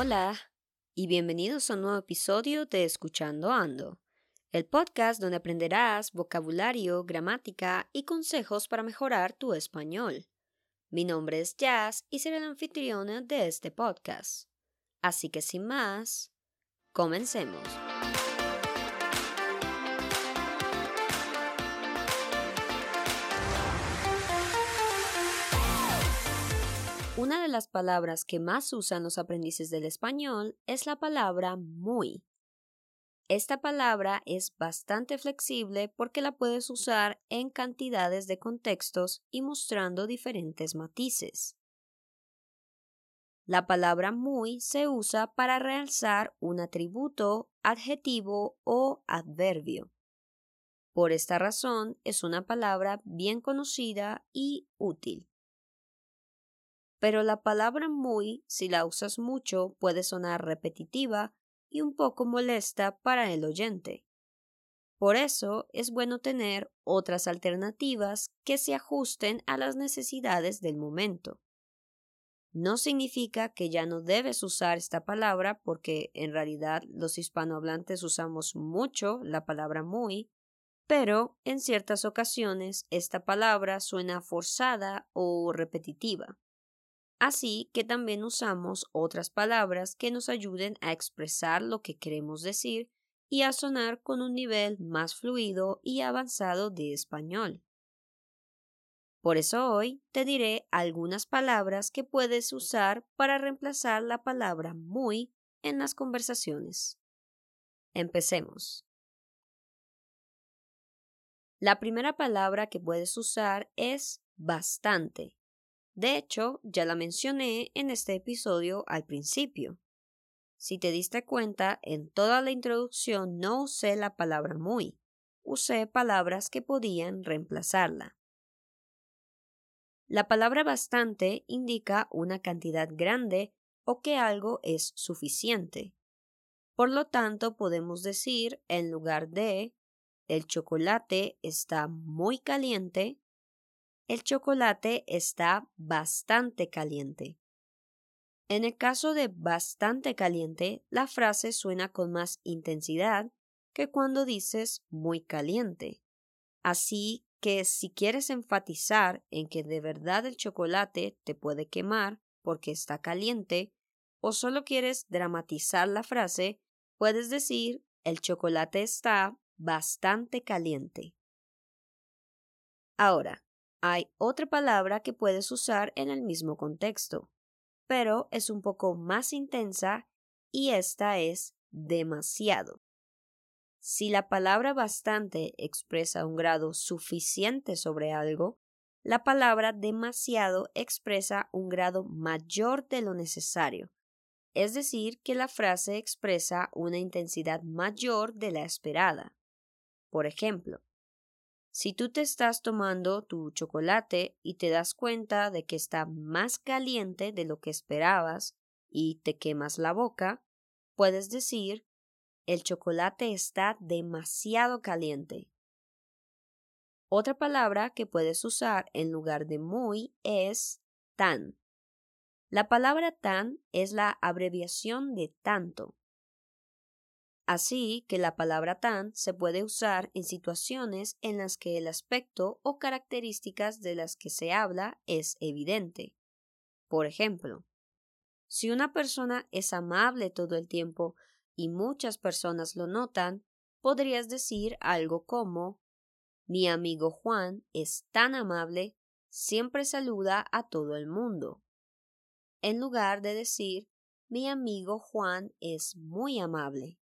Hola y bienvenidos a un nuevo episodio de Escuchando Ando, el podcast donde aprenderás vocabulario, gramática y consejos para mejorar tu español. Mi nombre es Jazz y seré la anfitriona de este podcast. Así que sin más, comencemos. Una de las palabras que más usan los aprendices del español es la palabra muy. Esta palabra es bastante flexible porque la puedes usar en cantidades de contextos y mostrando diferentes matices. La palabra muy se usa para realzar un atributo, adjetivo o adverbio. Por esta razón es una palabra bien conocida y útil pero la palabra muy, si la usas mucho, puede sonar repetitiva y un poco molesta para el oyente. Por eso es bueno tener otras alternativas que se ajusten a las necesidades del momento. No significa que ya no debes usar esta palabra porque en realidad los hispanohablantes usamos mucho la palabra muy, pero en ciertas ocasiones esta palabra suena forzada o repetitiva. Así que también usamos otras palabras que nos ayuden a expresar lo que queremos decir y a sonar con un nivel más fluido y avanzado de español. Por eso hoy te diré algunas palabras que puedes usar para reemplazar la palabra muy en las conversaciones. Empecemos. La primera palabra que puedes usar es bastante. De hecho, ya la mencioné en este episodio al principio. Si te diste cuenta, en toda la introducción no usé la palabra muy, usé palabras que podían reemplazarla. La palabra bastante indica una cantidad grande o que algo es suficiente. Por lo tanto, podemos decir en lugar de el chocolate está muy caliente, el chocolate está bastante caliente. En el caso de bastante caliente, la frase suena con más intensidad que cuando dices muy caliente. Así que si quieres enfatizar en que de verdad el chocolate te puede quemar porque está caliente, o solo quieres dramatizar la frase, puedes decir el chocolate está bastante caliente. Ahora, hay otra palabra que puedes usar en el mismo contexto, pero es un poco más intensa y esta es demasiado. Si la palabra bastante expresa un grado suficiente sobre algo, la palabra demasiado expresa un grado mayor de lo necesario, es decir, que la frase expresa una intensidad mayor de la esperada. Por ejemplo, si tú te estás tomando tu chocolate y te das cuenta de que está más caliente de lo que esperabas y te quemas la boca, puedes decir el chocolate está demasiado caliente. Otra palabra que puedes usar en lugar de muy es tan. La palabra tan es la abreviación de tanto. Así que la palabra tan se puede usar en situaciones en las que el aspecto o características de las que se habla es evidente. Por ejemplo, si una persona es amable todo el tiempo y muchas personas lo notan, podrías decir algo como Mi amigo Juan es tan amable, siempre saluda a todo el mundo. En lugar de decir Mi amigo Juan es muy amable.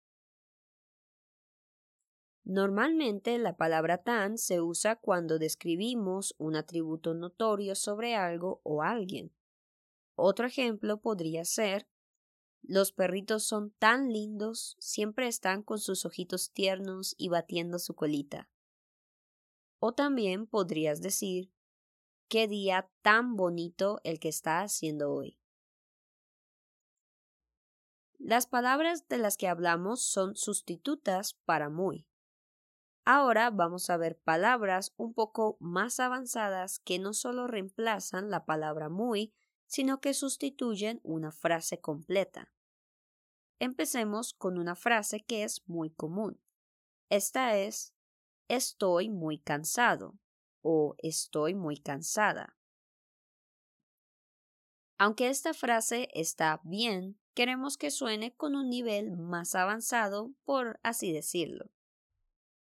Normalmente la palabra tan se usa cuando describimos un atributo notorio sobre algo o alguien. Otro ejemplo podría ser los perritos son tan lindos, siempre están con sus ojitos tiernos y batiendo su colita. O también podrías decir qué día tan bonito el que está haciendo hoy. Las palabras de las que hablamos son sustitutas para muy. Ahora vamos a ver palabras un poco más avanzadas que no solo reemplazan la palabra muy, sino que sustituyen una frase completa. empecemos con una frase que es muy común. Esta es estoy muy cansado o estoy muy cansada. Aunque esta frase está bien, queremos que suene con un nivel más avanzado, por así decirlo.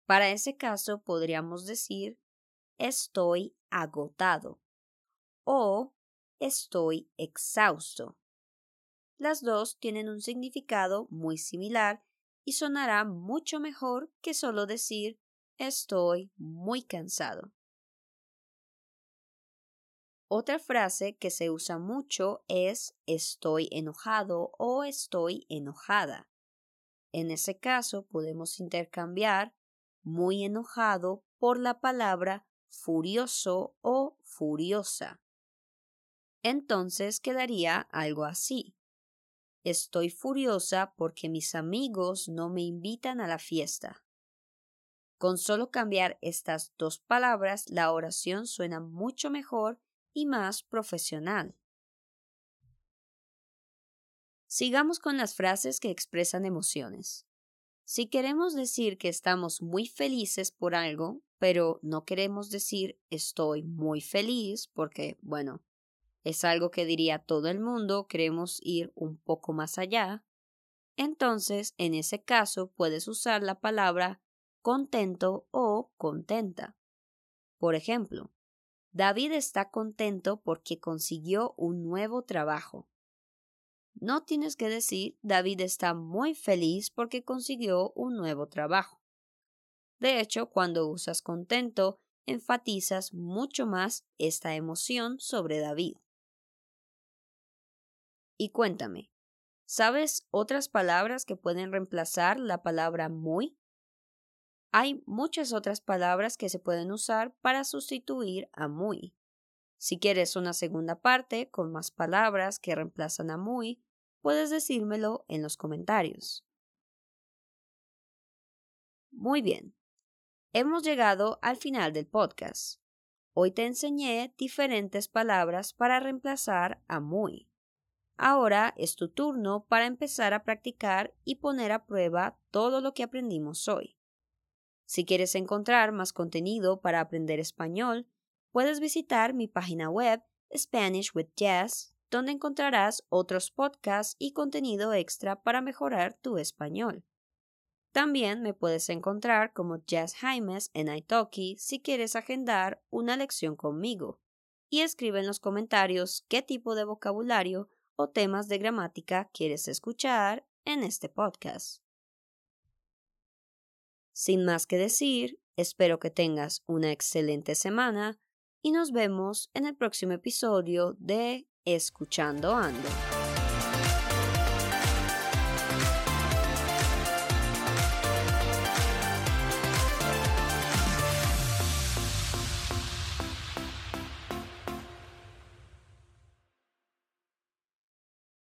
Para ese caso podríamos decir estoy agotado o estoy exhausto. Las dos tienen un significado muy similar y sonará mucho mejor que solo decir estoy muy cansado. Otra frase que se usa mucho es estoy enojado o estoy enojada. En ese caso podemos intercambiar muy enojado por la palabra furioso o furiosa. Entonces quedaría algo así. Estoy furiosa porque mis amigos no me invitan a la fiesta. Con solo cambiar estas dos palabras, la oración suena mucho mejor y más profesional. Sigamos con las frases que expresan emociones. Si queremos decir que estamos muy felices por algo, pero no queremos decir estoy muy feliz porque, bueno, es algo que diría todo el mundo, queremos ir un poco más allá, entonces en ese caso puedes usar la palabra contento o contenta. Por ejemplo, David está contento porque consiguió un nuevo trabajo. No tienes que decir David está muy feliz porque consiguió un nuevo trabajo. De hecho, cuando usas contento, enfatizas mucho más esta emoción sobre David. Y cuéntame, ¿sabes otras palabras que pueden reemplazar la palabra muy? Hay muchas otras palabras que se pueden usar para sustituir a muy. Si quieres una segunda parte con más palabras que reemplazan a muy, puedes decírmelo en los comentarios. Muy bien. Hemos llegado al final del podcast. Hoy te enseñé diferentes palabras para reemplazar a muy. Ahora es tu turno para empezar a practicar y poner a prueba todo lo que aprendimos hoy. Si quieres encontrar más contenido para aprender español, puedes visitar mi página web Spanish with Jazz, donde encontrarás otros podcasts y contenido extra para mejorar tu español. También me puedes encontrar como Jazz Jaimes en Italki si quieres agendar una lección conmigo. Y escribe en los comentarios qué tipo de vocabulario o temas de gramática quieres escuchar en este podcast. Sin más que decir, espero que tengas una excelente semana y nos vemos en el próximo episodio de Escuchando Ando.